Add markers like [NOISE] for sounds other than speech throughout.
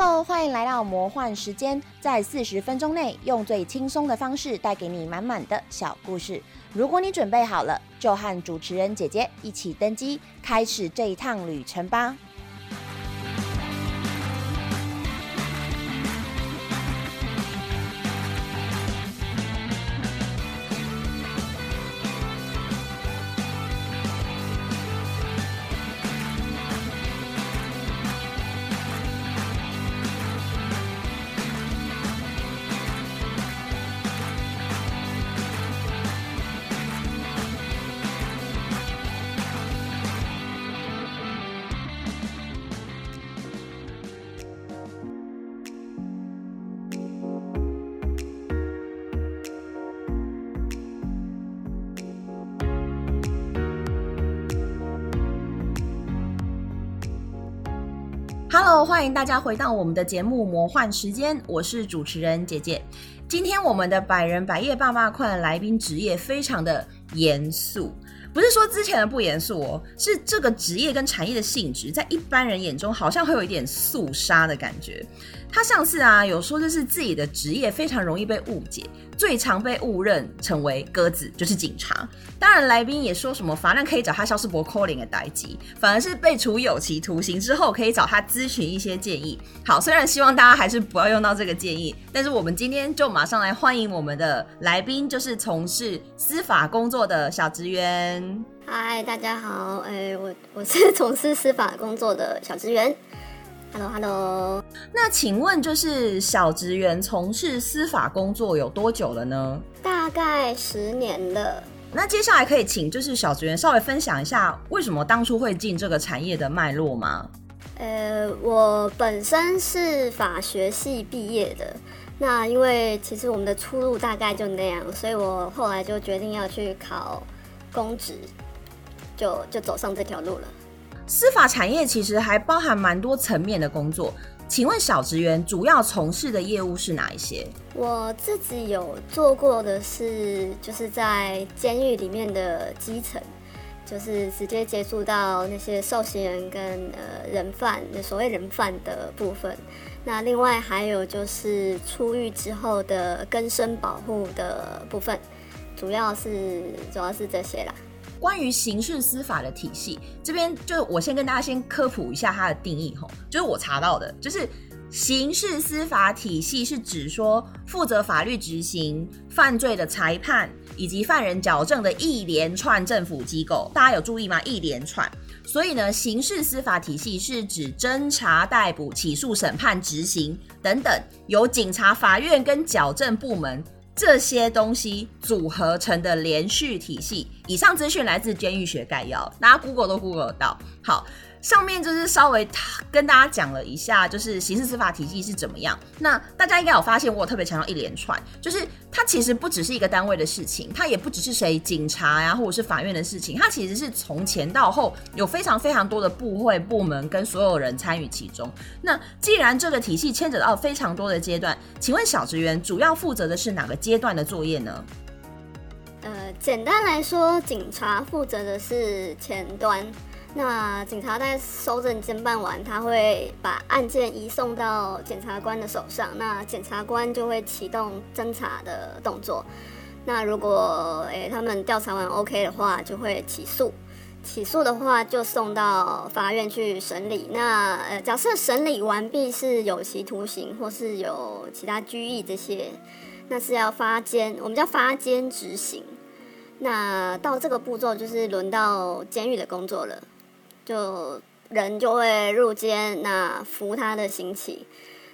Hello，欢迎来到魔幻时间，在四十分钟内用最轻松的方式带给你满满的小故事。如果你准备好了，就和主持人姐姐一起登机，开始这一趟旅程吧。欢迎大家回到我们的节目《魔幻时间》，我是主持人姐姐。今天我们的百人百业爸爸快来宾职业非常的严肃，不是说之前的不严肃哦，是这个职业跟产业的性质，在一般人眼中好像会有一点肃杀的感觉。他上次啊有说，就是自己的职业非常容易被误解，最常被误认成为鸽子就是警察。当然，来宾也说什么法院可以找他消失博 calling 的代机，反而是被处有期徒刑之后可以找他咨询一些建议。好，虽然希望大家还是不要用到这个建议，但是我们今天就马上来欢迎我们的来宾，就是从事司法工作的小职员。嗨，大家好，哎，我我是从事司法工作的小职员。Hello，Hello。那请问，就是小职员从事司法工作有多久了呢？大概十年了。那接下来可以请就是小职员稍微分享一下，为什么当初会进这个产业的脉络吗？呃，我本身是法学系毕业的，那因为其实我们的出路大概就那样，所以我后来就决定要去考公职，就就走上这条路了。司法产业其实还包含蛮多层面的工作，请问小职员主要从事的业务是哪一些？我自己有做过的是，就是在监狱里面的基层，就是直接接触到那些受刑人跟呃人犯，所谓人犯的部分。那另外还有就是出狱之后的更生保护的部分，主要是主要是这些啦。关于刑事司法的体系，这边就是我先跟大家先科普一下它的定义吼，就是我查到的，就是刑事司法体系是指说负责法律执行、犯罪的裁判以及犯人矫正的一连串政府机构。大家有注意吗？一连串，所以呢，刑事司法体系是指侦查、逮捕、起诉、审判、执行等等，由警察、法院跟矫正部门。这些东西组合成的连续体系。以上资讯来自监狱学概要，大家 Google 都 Google 得到。好。上面就是稍微跟大家讲了一下，就是刑事司法体系是怎么样。那大家应该有发现，我特别强调一连串，就是它其实不只是一个单位的事情，它也不只是谁警察呀或者是法院的事情，它其实是从前到后有非常非常多的部会部门跟所有人参与其中。那既然这个体系牵扯到非常多的阶段，请问小职员主要负责的是哪个阶段的作业呢？呃，简单来说，警察负责的是前端。那警察在收证侦办完，他会把案件移送到检察官的手上，那检察官就会启动侦查的动作。那如果诶他们调查完 OK 的话，就会起诉。起诉的话就送到法院去审理。那呃假设审理完毕是有期徒刑或是有其他拘役这些，那是要发监，我们叫发监执行。那到这个步骤就是轮到监狱的工作了。就人就会入监，那服他的刑期。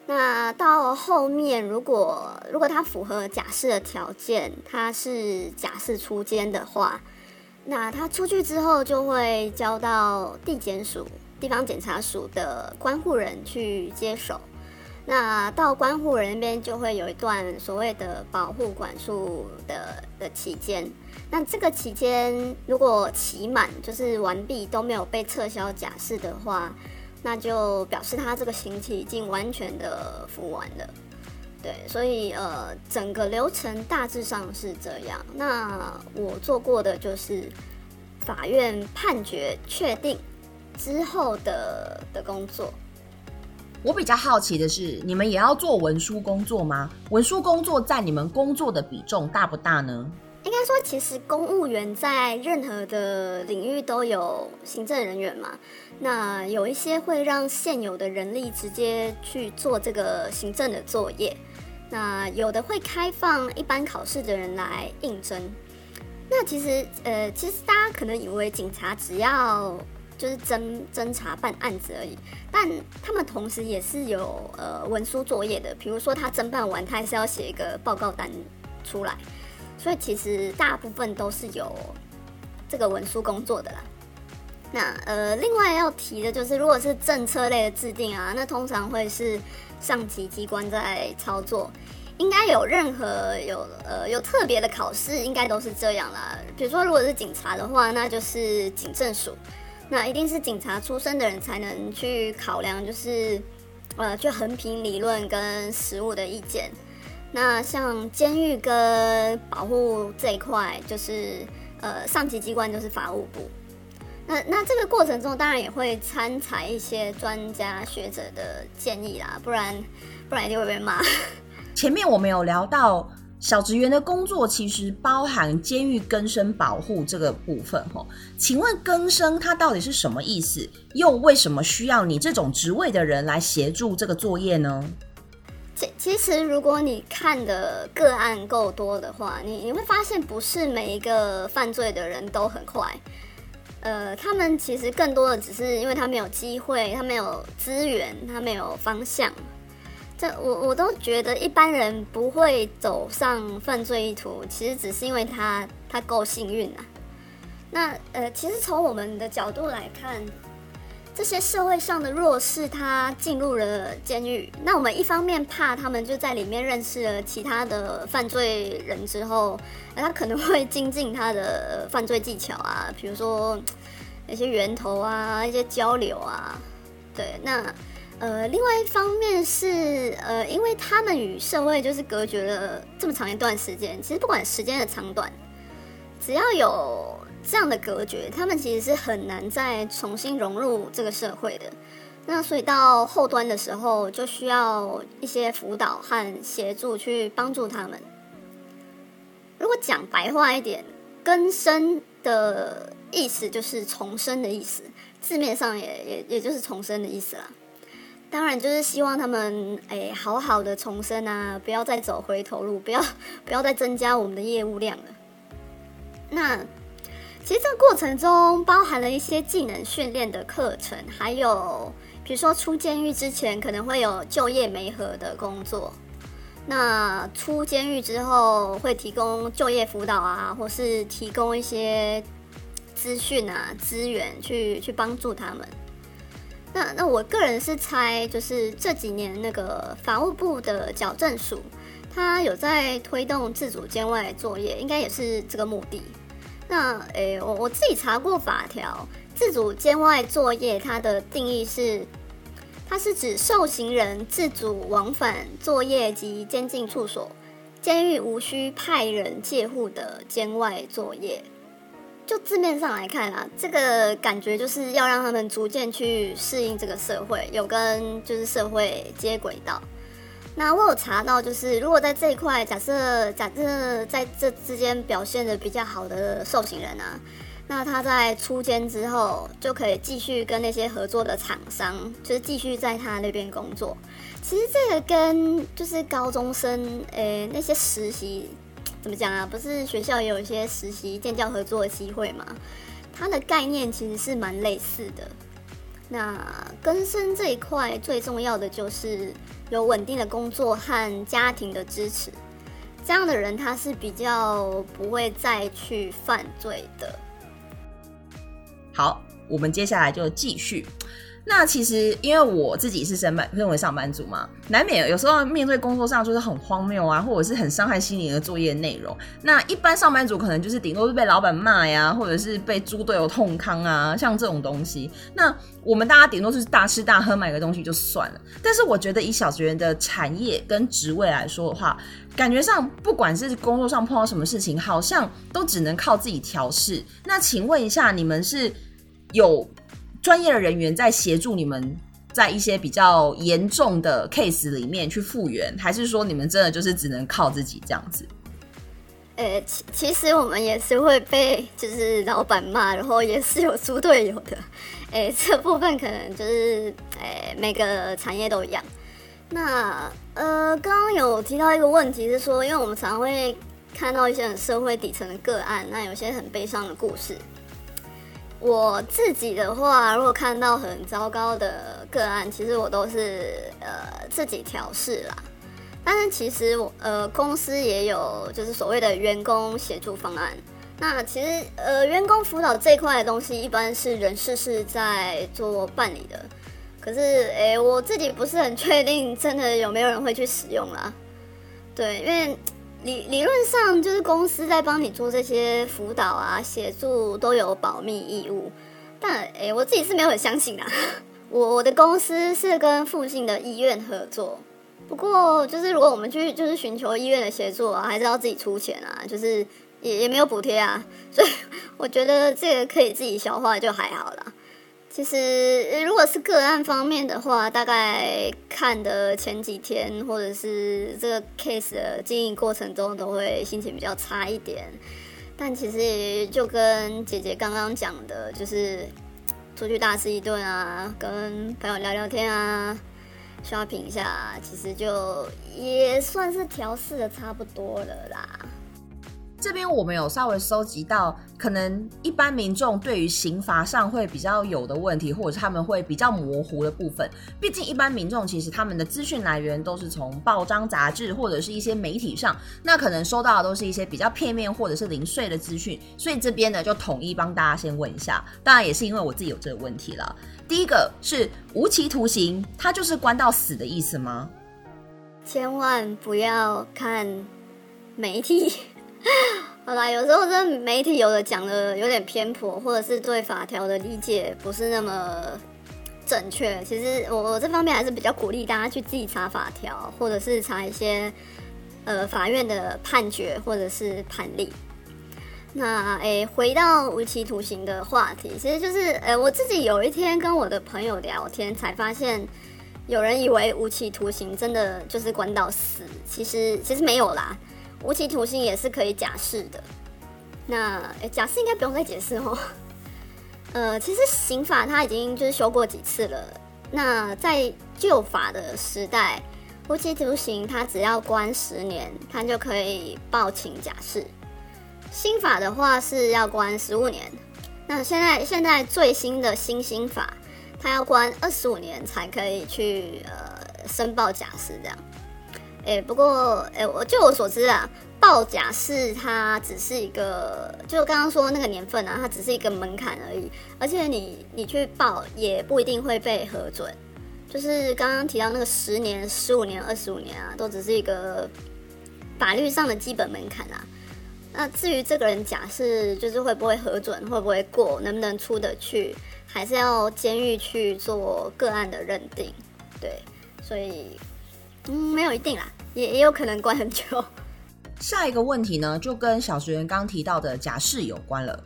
那到后面，如果如果他符合假释的条件，他是假释出监的话，那他出去之后就会交到地检署、地方检察署的关护人去接手。那到关护人那边就会有一段所谓的保护管束的的期间。那这个期间，如果期满就是完毕都没有被撤销假释的话，那就表示他这个刑期已经完全的服完了。对，所以呃，整个流程大致上是这样。那我做过的就是法院判决确定之后的的工作。我比较好奇的是，你们也要做文书工作吗？文书工作占你们工作的比重大不大呢？应该说，其实公务员在任何的领域都有行政人员嘛。那有一些会让现有的人力直接去做这个行政的作业，那有的会开放一般考试的人来应征。那其实，呃，其实大家可能以为警察只要就是侦侦查办案子而已，但他们同时也是有呃文书作业的。比如说他侦办完，他还是要写一个报告单出来。所以其实大部分都是有这个文书工作的啦。那呃，另外要提的就是，如果是政策类的制定啊，那通常会是上级机关在操作。应该有任何有呃有特别的考试，应该都是这样啦。比如说，如果是警察的话，那就是警政署，那一定是警察出身的人才能去考量，就是呃去横评理论跟实务的意见。那像监狱跟保护这一块，就是呃上级机关就是法务部。那那这个过程中，当然也会参采一些专家学者的建议啦，不然不然一定会被骂。[LAUGHS] 前面我们有聊到小职员的工作，其实包含监狱更生保护这个部分吼。请问更生它到底是什么意思？又为什么需要你这种职位的人来协助这个作业呢？其其实，如果你看的个案够多的话，你你会发现，不是每一个犯罪的人都很快。呃，他们其实更多的只是因为他没有机会，他没有资源，他没有方向。这我我都觉得一般人不会走上犯罪意图，其实只是因为他他够幸运啊。那呃，其实从我们的角度来看。这些社会上的弱势，他进入了监狱。那我们一方面怕他们就在里面认识了其他的犯罪人之后，那他可能会精进他的犯罪技巧啊，比如说一些源头啊，一些交流啊。对，那呃，另外一方面是呃，因为他们与社会就是隔绝了这么长一段时间，其实不管时间的长短，只要有。这样的隔绝，他们其实是很难再重新融入这个社会的。那所以到后端的时候，就需要一些辅导和协助去帮助他们。如果讲白话一点，根生的意思就是重生的意思，字面上也也也就是重生的意思啦。当然就是希望他们哎好好的重生啊，不要再走回头路，不要不要再增加我们的业务量了。那。其实这个过程中包含了一些技能训练的课程，还有比如说出监狱之前可能会有就业媒合的工作，那出监狱之后会提供就业辅导啊，或是提供一些资讯啊资源去去帮助他们。那那我个人是猜，就是这几年那个法务部的矫正署，他有在推动自主监外作业，应该也是这个目的。那诶，我我自己查过法条，自主监外作业它的定义是，它是指受刑人自主往返作业及监禁处所，监狱无需派人介护的监外作业。就字面上来看啊，这个感觉就是要让他们逐渐去适应这个社会，有跟就是社会接轨到。那我有查到，就是如果在这一块，假设假设在这之间表现的比较好的受刑人啊，那他在出监之后就可以继续跟那些合作的厂商，就是继续在他那边工作。其实这个跟就是高中生诶那些实习怎么讲啊？不是学校也有一些实习建教合作的机会吗？它的概念其实是蛮类似的。那更生这一块最重要的就是。有稳定的工作和家庭的支持，这样的人他是比较不会再去犯罪的。好，我们接下来就继续。那其实，因为我自己是身班认为上班族嘛，难免有时候面对工作上就是很荒谬啊，或者是很伤害心灵的作业内容。那一般上班族可能就是顶多是被老板骂呀，或者是被猪队友痛康啊，像这种东西。那我们大家顶多是大吃大喝买个东西就算了。但是我觉得以小职员的产业跟职位来说的话，感觉上不管是工作上碰到什么事情，好像都只能靠自己调试。那请问一下，你们是有？专业的人员在协助你们在一些比较严重的 case 里面去复原，还是说你们真的就是只能靠自己这样子？呃，其其实我们也是会被就是老板骂，然后也是有猪队友的。哎，这部分可能就是哎每个产业都一样。那呃，刚刚有提到一个问题是说，因为我们常常会看到一些很社会底层的个案，那有些很悲伤的故事。我自己的话，如果看到很糟糕的个案，其实我都是呃自己调试啦。但是其实我呃公司也有就是所谓的员工协助方案。那其实呃员工辅导这一块的东西，一般是人事是在做办理的。可是诶我自己不是很确定，真的有没有人会去使用啦？对，因为理理论上就是公司在帮你做这些辅导啊协助都有保密义务。但诶我自己是没有很相信的。我我的公司是跟附近的医院合作。不过，就是如果我们去就是寻求医院的协助啊，还是要自己出钱啊，就是也也没有补贴啊，所以 [LAUGHS] 我觉得这个可以自己消化就还好啦。其实如果是个案方面的话，大概看的前几天或者是这个 case 的经营过程中，都会心情比较差一点。但其实也就跟姐姐刚刚讲的，就是出去大吃一顿啊，跟朋友聊聊天啊。刷屏一下，其实就也算是调试的差不多了啦。这边我们有稍微收集到，可能一般民众对于刑罚上会比较有的问题，或者是他们会比较模糊的部分。毕竟一般民众其实他们的资讯来源都是从报章杂志或者是一些媒体上，那可能收到的都是一些比较片面或者是零碎的资讯。所以这边呢就统一帮大家先问一下，当然也是因为我自己有这个问题了。第一个是无期徒刑，它就是关到死的意思吗？千万不要看媒体。好啦，有时候这媒体有的讲的有点偏颇，或者是对法条的理解不是那么正确。其实我我这方面还是比较鼓励大家去自己查法条，或者是查一些呃法院的判决或者是判例。那诶，回到无期徒刑的话题，其实就是诶，我自己有一天跟我的朋友聊天，才发现有人以为无期徒刑真的就是关到死，其实其实没有啦。无期徒刑也是可以假释的，那诶，假释应该不用再解释哦。[LAUGHS] 呃，其实刑法它已经就是修过几次了。那在旧法的时代，无期徒刑它只要关十年，它就可以报请假释。新法的话是要关十五年。那现在现在最新的新刑法，它要关二十五年才可以去呃申报假释这样。哎，不过，哎，我就我所知啊，报假释它只是一个，就刚刚说那个年份啊，它只是一个门槛而已。而且你你去报也不一定会被核准。就是刚刚提到那个十年、十五年、二十五年啊，都只是一个法律上的基本门槛啊。那至于这个人假释就是会不会核准、会不会过、能不能出得去，还是要监狱去做个案的认定。对，所以。嗯，没有一定啦，也也有可能关很久。下一个问题呢，就跟小学员刚提到的假释有关了。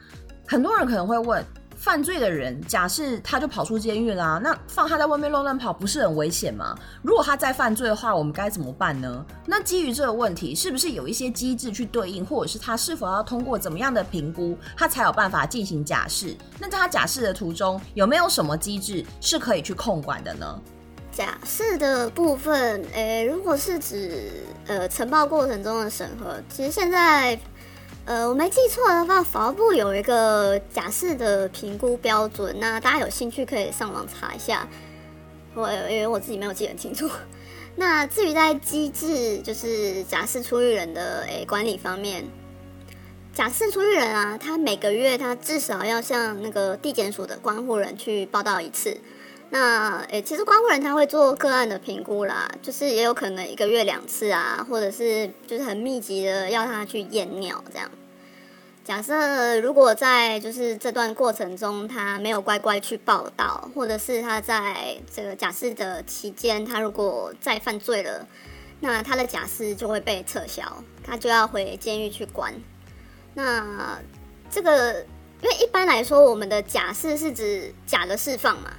很多人可能会问，犯罪的人假释他就跑出监狱啦，那放他在外面乱乱跑不是很危险吗？如果他再犯罪的话，我们该怎么办呢？那基于这个问题，是不是有一些机制去对应，或者是他是否要通过怎么样的评估，他才有办法进行假释？那在他假释的途中，有没有什么机制是可以去控管的呢？假释的部分，诶，如果是指呃呈报过程中的审核，其实现在呃我没记错的话，法务部有一个假释的评估标准，那大家有兴趣可以上网查一下。我因为我自己没有记很清楚。[LAUGHS] 那至于在机制，就是假释出狱人的诶管理方面，假释出狱人啊，他每个月他至少要向那个地检署的关护人去报道一次。那诶，其实关护人他会做个案的评估啦，就是也有可能一个月两次啊，或者是就是很密集的要他去验尿这样。假设如果在就是这段过程中他没有乖乖去报道，或者是他在这个假释的期间他如果再犯罪了，那他的假释就会被撤销，他就要回监狱去关。那这个因为一般来说我们的假释是指假的释放嘛。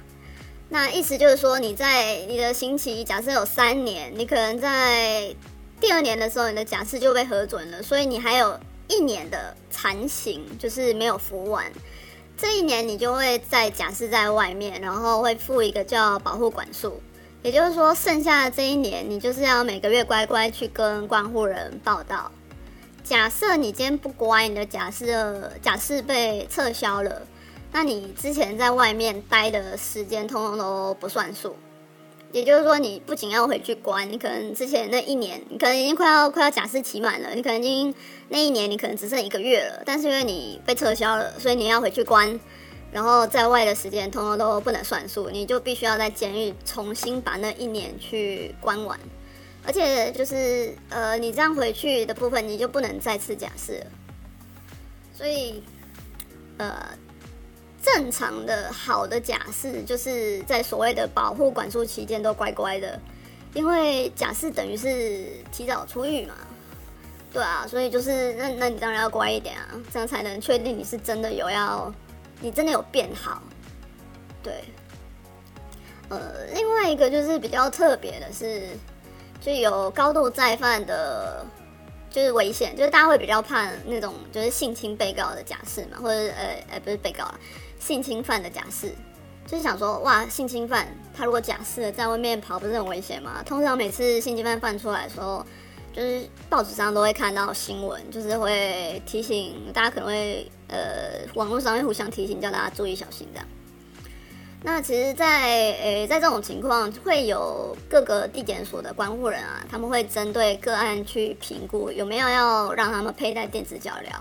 那意思就是说，你在你的刑期假设有三年，你可能在第二年的时候，你的假释就被核准了，所以你还有一年的残刑，就是没有服完。这一年你就会在假释在外面，然后会付一个叫保护管束，也就是说，剩下的这一年，你就是要每个月乖乖去跟关护人报道。假设你今天不乖，你的假释假释被撤销了，那你之前在外面待的时间通通都不算数。也就是说，你不仅要回去关，你可能之前那一年，你可能已经快要快要假释期满了，你可能已经那一年你可能只剩一个月了，但是因为你被撤销了，所以你要回去关，然后在外的时间通通都不能算数，你就必须要在监狱重新把那一年去关完，而且就是呃，你这样回去的部分，你就不能再次假释了，所以呃。正常的好的假释，就是在所谓的保护管束期间都乖乖的，因为假释等于是提早出狱嘛，对啊，所以就是那那你当然要乖一点啊，这样才能确定你是真的有要，你真的有变好，对。呃，另外一个就是比较特别的是，就有高度再犯的，就是危险，就是大家会比较怕那种就是性侵被告的假释嘛，或者呃呃不是被告啊。性侵犯的假释，就是想说，哇，性侵犯他如果假释在外面跑，不是很危险吗？通常每次性侵犯犯出来的时候，就是报纸上都会看到新闻，就是会提醒大家，可能会呃，网络上会互相提醒，叫大家注意小心这样。那其实，在诶，在这种情况，会有各个地检所的关护人啊，他们会针对个案去评估有没有要让他们佩戴电子脚镣。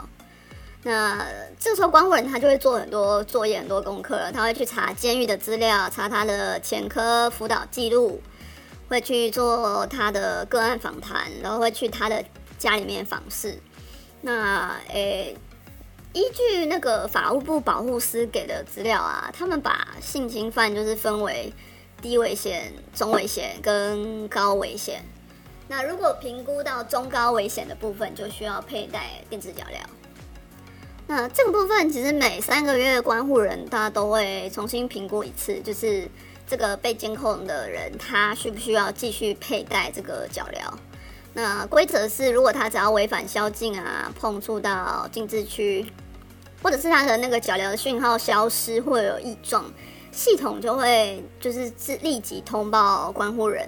那这时候，关护人他就会做很多作业、很多功课了。他会去查监狱的资料，查他的前科辅导记录，会去做他的个案访谈，然后会去他的家里面访视。那诶，依据那个法务部保护司给的资料啊，他们把性侵犯就是分为低危险、中危险跟高危险。那如果评估到中高危险的部分，就需要佩戴电子脚镣。那这个部分其实每三个月关护人他都会重新评估一次，就是这个被监控的人他需不需要继续佩戴这个脚镣。那规则是，如果他只要违反宵禁啊，碰触到禁制区，或者是他的那个脚镣的讯号消失或有异状，系统就会就是自立即通报关护人。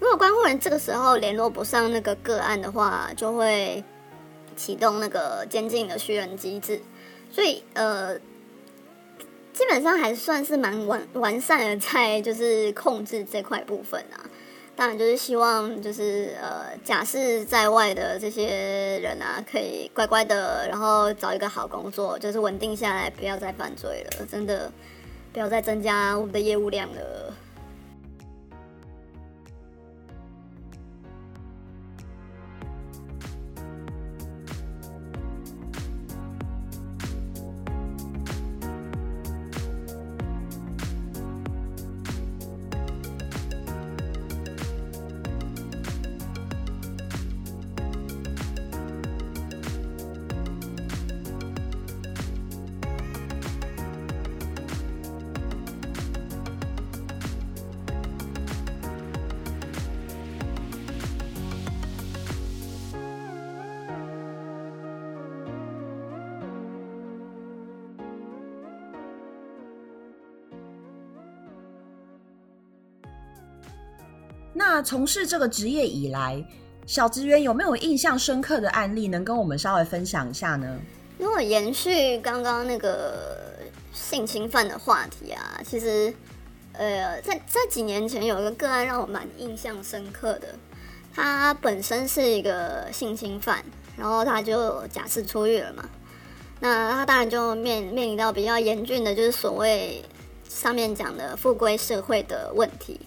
如果关护人这个时候联络不上那个个案的话，就会。启动那个监禁的虚人机制，所以呃，基本上还算是蛮完完善的，在就是控制这块部分啊。当然就是希望就是呃，假释在外的这些人啊，可以乖乖的，然后找一个好工作，就是稳定下来，不要再犯罪了，真的不要再增加我们的业务量了。那从事这个职业以来，小职员有没有印象深刻的案例能跟我们稍微分享一下呢？如果延续刚刚那个性侵犯的话题啊，其实，呃，在在几年前有一个个案让我蛮印象深刻的。他本身是一个性侵犯，然后他就假释出狱了嘛。那他当然就面面临到比较严峻的，就是所谓上面讲的复归社会的问题。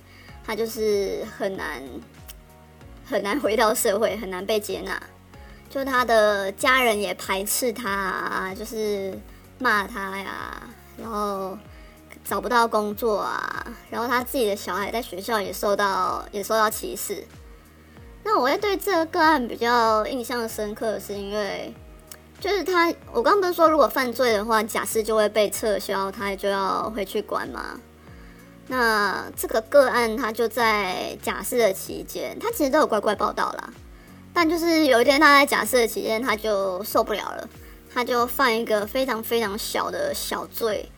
他就是很难很难回到社会，很难被接纳。就他的家人也排斥他，啊就是骂他呀，然后找不到工作啊，然后他自己的小孩在学校也受到也受到歧视。那我会对这个个案比较印象深刻，是因为就是他，我刚不是说如果犯罪的话，假释就会被撤销，他就要回去管吗？那这个个案他就在假释的期间，他其实都有乖乖报道啦。但就是有一天他在假释的期间，他就受不了了，他就犯一个非常非常小的小罪，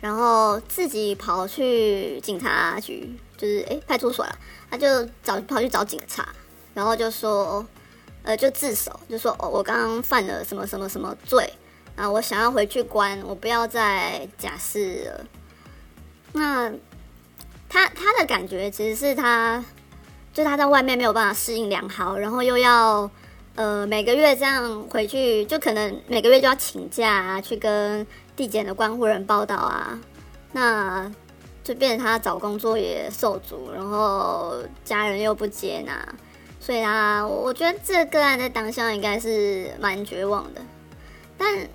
然后自己跑去警察局，就是诶派出所了，他就找跑去找警察，然后就说，呃就自首，就说哦我刚刚犯了什么什么什么罪啊，我想要回去关，我不要再假释了。那他他的感觉其实是他，就他在外面没有办法适应良好，然后又要呃每个月这样回去，就可能每个月就要请假啊，去跟地检的关护人报道啊，那就变成他找工作也受阻，然后家人又不接纳，所以他我觉得这个个案在当下应该是蛮绝望的，但。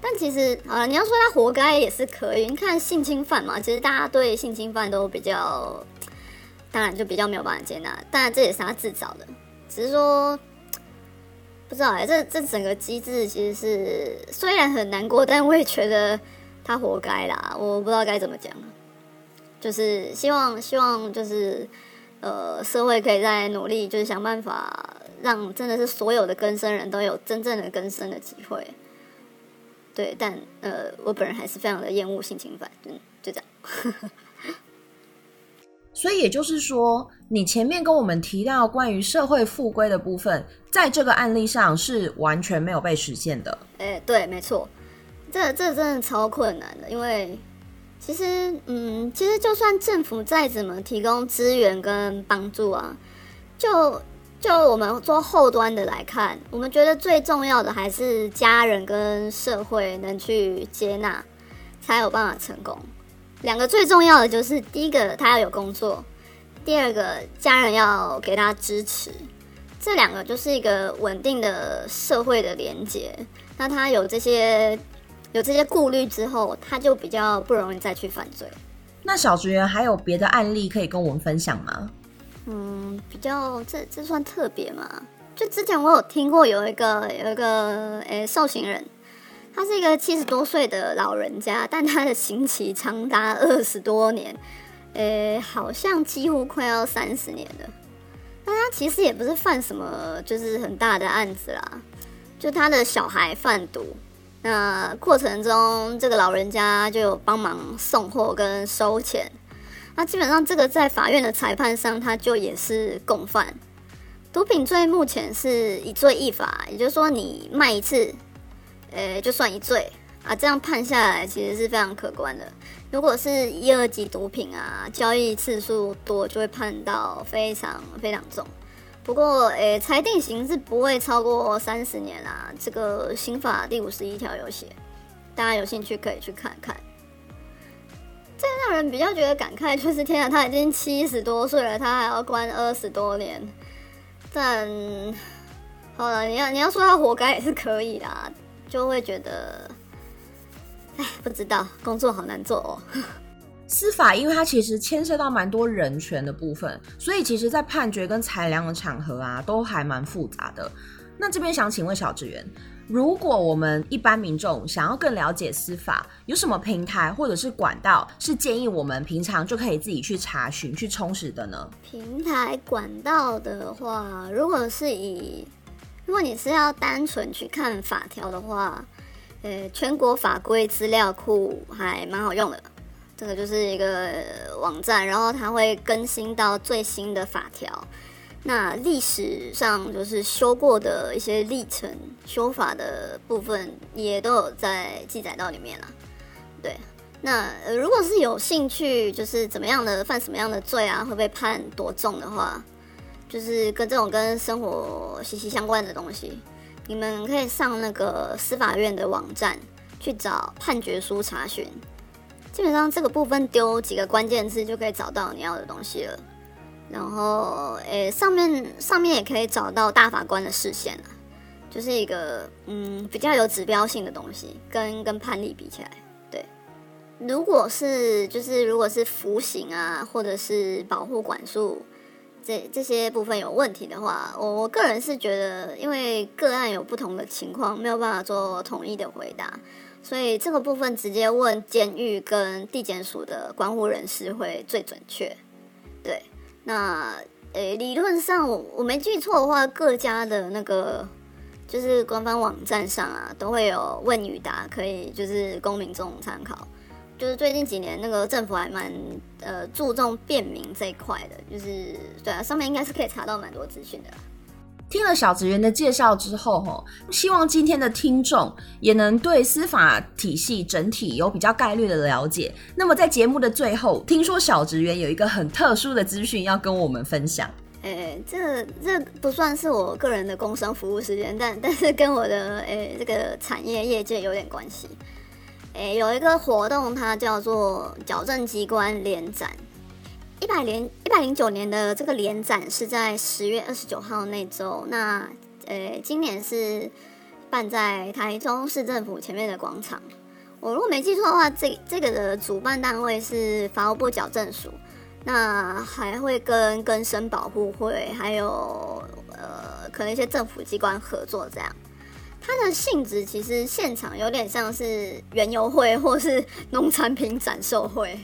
但其实啊，你要说他活该也是可以。你看性侵犯嘛，其实大家对性侵犯都比较，当然就比较没有办法接纳。当然这也是他自找的，只是说不知道哎，这这整个机制其实是虽然很难过，但我也觉得他活该啦。我不知道该怎么讲，就是希望希望就是呃社会可以再努力，就是想办法让真的是所有的更生人都有真正的更生的机会。对，但呃，我本人还是非常的厌恶性侵犯，嗯，就这样。[LAUGHS] 所以也就是说，你前面跟我们提到关于社会复归的部分，在这个案例上是完全没有被实现的。哎，对，没错，这这真的超困难的，因为其实，嗯，其实就算政府再怎么提供资源跟帮助啊，就。就我们做后端的来看，我们觉得最重要的还是家人跟社会能去接纳，才有办法成功。两个最重要的就是，第一个他要有工作，第二个家人要给他支持。这两个就是一个稳定的社会的连接。那他有这些有这些顾虑之后，他就比较不容易再去犯罪。那小职员还有别的案例可以跟我们分享吗？嗯，比较这这算特别吗？就之前我有听过有一个有一个诶受刑人，他是一个七十多岁的老人家，但他的刑期长达二十多年，诶，好像几乎快要三十年了。那他其实也不是犯什么就是很大的案子啦，就他的小孩贩毒，那过程中这个老人家就有帮忙送货跟收钱。那基本上，这个在法院的裁判上，他就也是共犯。毒品罪目前是一罪一罚，也就是说，你卖一次，呃，就算一罪啊。这样判下来，其实是非常可观的。如果是一二级毒品啊，交易次数多，就会判到非常非常重。不过，诶，裁定刑是不会超过三十年啦。这个刑法第五十一条有写，大家有兴趣可以去看看。最让人比较觉得感慨就是，天啊，他已经七十多岁了，他还要关二十多年。但好了，你要你要说他活该也是可以的，就会觉得，哎，不知道工作好难做哦。司法，因为它其实牵涉到蛮多人权的部分，所以其实在判决跟裁量的场合啊，都还蛮复杂的。那这边想请问小职员。如果我们一般民众想要更了解司法，有什么平台或者是管道是建议我们平常就可以自己去查询、去充实的呢？平台管道的话，如果是以如果你是要单纯去看法条的话，呃，全国法规资料库还蛮好用的。这个就是一个网站，然后它会更新到最新的法条。那历史上就是修过的一些历程、修法的部分，也都有在记载到里面了。对，那如果是有兴趣，就是怎么样的犯什么样的罪啊，会被判多重的话，就是跟这种跟生活息息相关的东西，你们可以上那个司法院的网站去找判决书查询。基本上这个部分丢几个关键字就可以找到你要的东西了。然后，诶，上面上面也可以找到大法官的视线了，就是一个嗯比较有指标性的东西，跟跟判例比起来，对。如果是就是如果是服刑啊，或者是保护管束这这些部分有问题的话，我我个人是觉得，因为个案有不同的情况，没有办法做统一的回答。所以这个部分直接问监狱跟地检署的关护人士会最准确。那诶，理论上我我没记错的话，各家的那个就是官方网站上啊，都会有问与答，可以就是供民众参考。就是最近几年那个政府还蛮呃注重便民这一块的，就是对啊，上面应该是可以查到蛮多资讯的。听了小职员的介绍之后，吼，希望今天的听众也能对司法体系整体有比较概率的了解。那么在节目的最后，听说小职员有一个很特殊的资讯要跟我们分享。诶，这这不算是我个人的工商服务时间，但但是跟我的诶这个产业业界有点关系。诶，有一个活动，它叫做矫正机关联展。一百零一百零九年的这个联展是在十月二十九号那周，那呃，今年是办在台中市政府前面的广场。我如果没记错的话，这这个的主办单位是法务部矫正署，那还会跟根生保护会还有呃可能一些政府机关合作这样。它的性质其实现场有点像是原油会或是农产品展售会。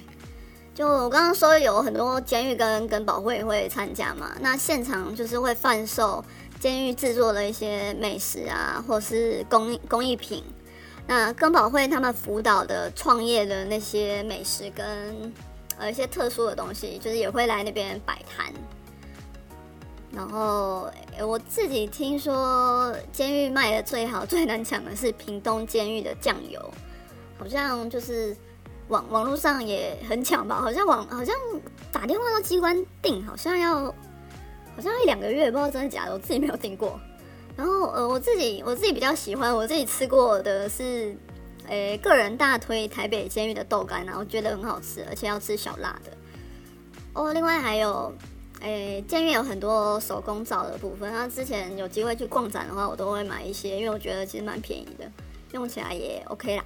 就我刚刚说，有很多监狱跟跟保会会参加嘛，那现场就是会贩售监狱制作的一些美食啊，或是工工艺品。那跟保会他们辅导的创业的那些美食跟呃一些特殊的东西，就是也会来那边摆摊。然后我自己听说，监狱卖的最好、最难抢的是屏东监狱的酱油，好像就是。网网络上也很抢吧，好像网好像打电话到机关订，好像要好像一两个月，不知道真的假的，我自己没有订过。然后呃，我自己我自己比较喜欢，我自己吃过的是，诶，个人大推台北监狱的豆干，然后觉得很好吃，而且要吃小辣的。哦，另外还有，诶，监狱有很多手工皂的部分，那之前有机会去逛展的话，我都会买一些，因为我觉得其实蛮便宜的，用起来也 OK 啦。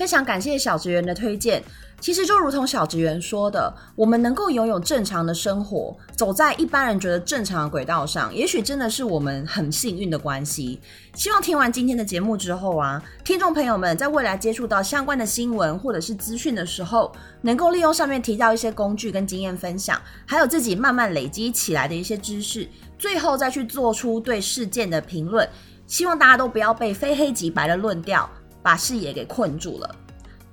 非常感谢小职员的推荐。其实就如同小职员说的，我们能够拥有正常的生活，走在一般人觉得正常的轨道上，也许真的是我们很幸运的关系。希望听完今天的节目之后啊，听众朋友们在未来接触到相关的新闻或者是资讯的时候，能够利用上面提到一些工具跟经验分享，还有自己慢慢累积起来的一些知识，最后再去做出对事件的评论。希望大家都不要被非黑即白的论调。把视野给困住了。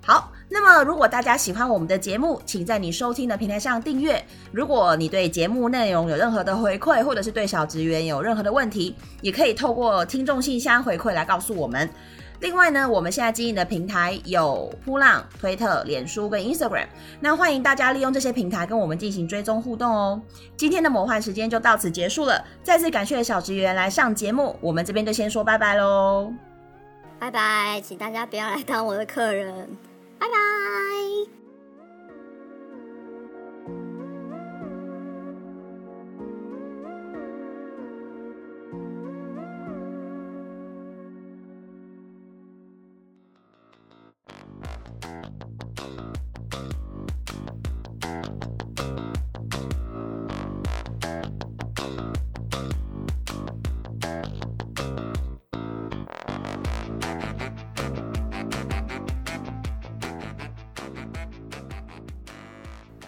好，那么如果大家喜欢我们的节目，请在你收听的平台上订阅。如果你对节目内容有任何的回馈，或者是对小职员有任何的问题，也可以透过听众信箱回馈来告诉我们。另外呢，我们现在经营的平台有扑浪、推特、脸书跟 Instagram，那欢迎大家利用这些平台跟我们进行追踪互动哦。今天的魔幻时间就到此结束了，再次感谢小职员来上节目，我们这边就先说拜拜喽。拜拜，请大家不要来当我的客人。拜拜。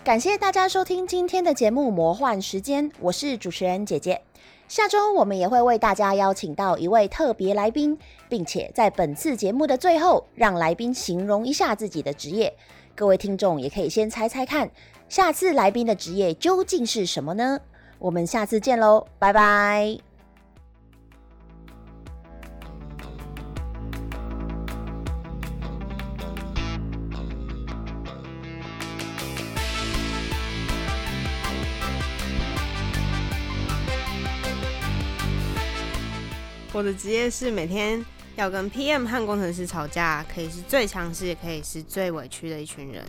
感谢大家收听今天的节目《魔幻时间》，我是主持人姐姐。下周我们也会为大家邀请到一位特别来宾，并且在本次节目的最后，让来宾形容一下自己的职业。各位听众也可以先猜猜看，下次来宾的职业究竟是什么呢？我们下次见喽，拜拜。我的职业是每天要跟 PM 和工程师吵架，可以是最强势，也可以是最委屈的一群人。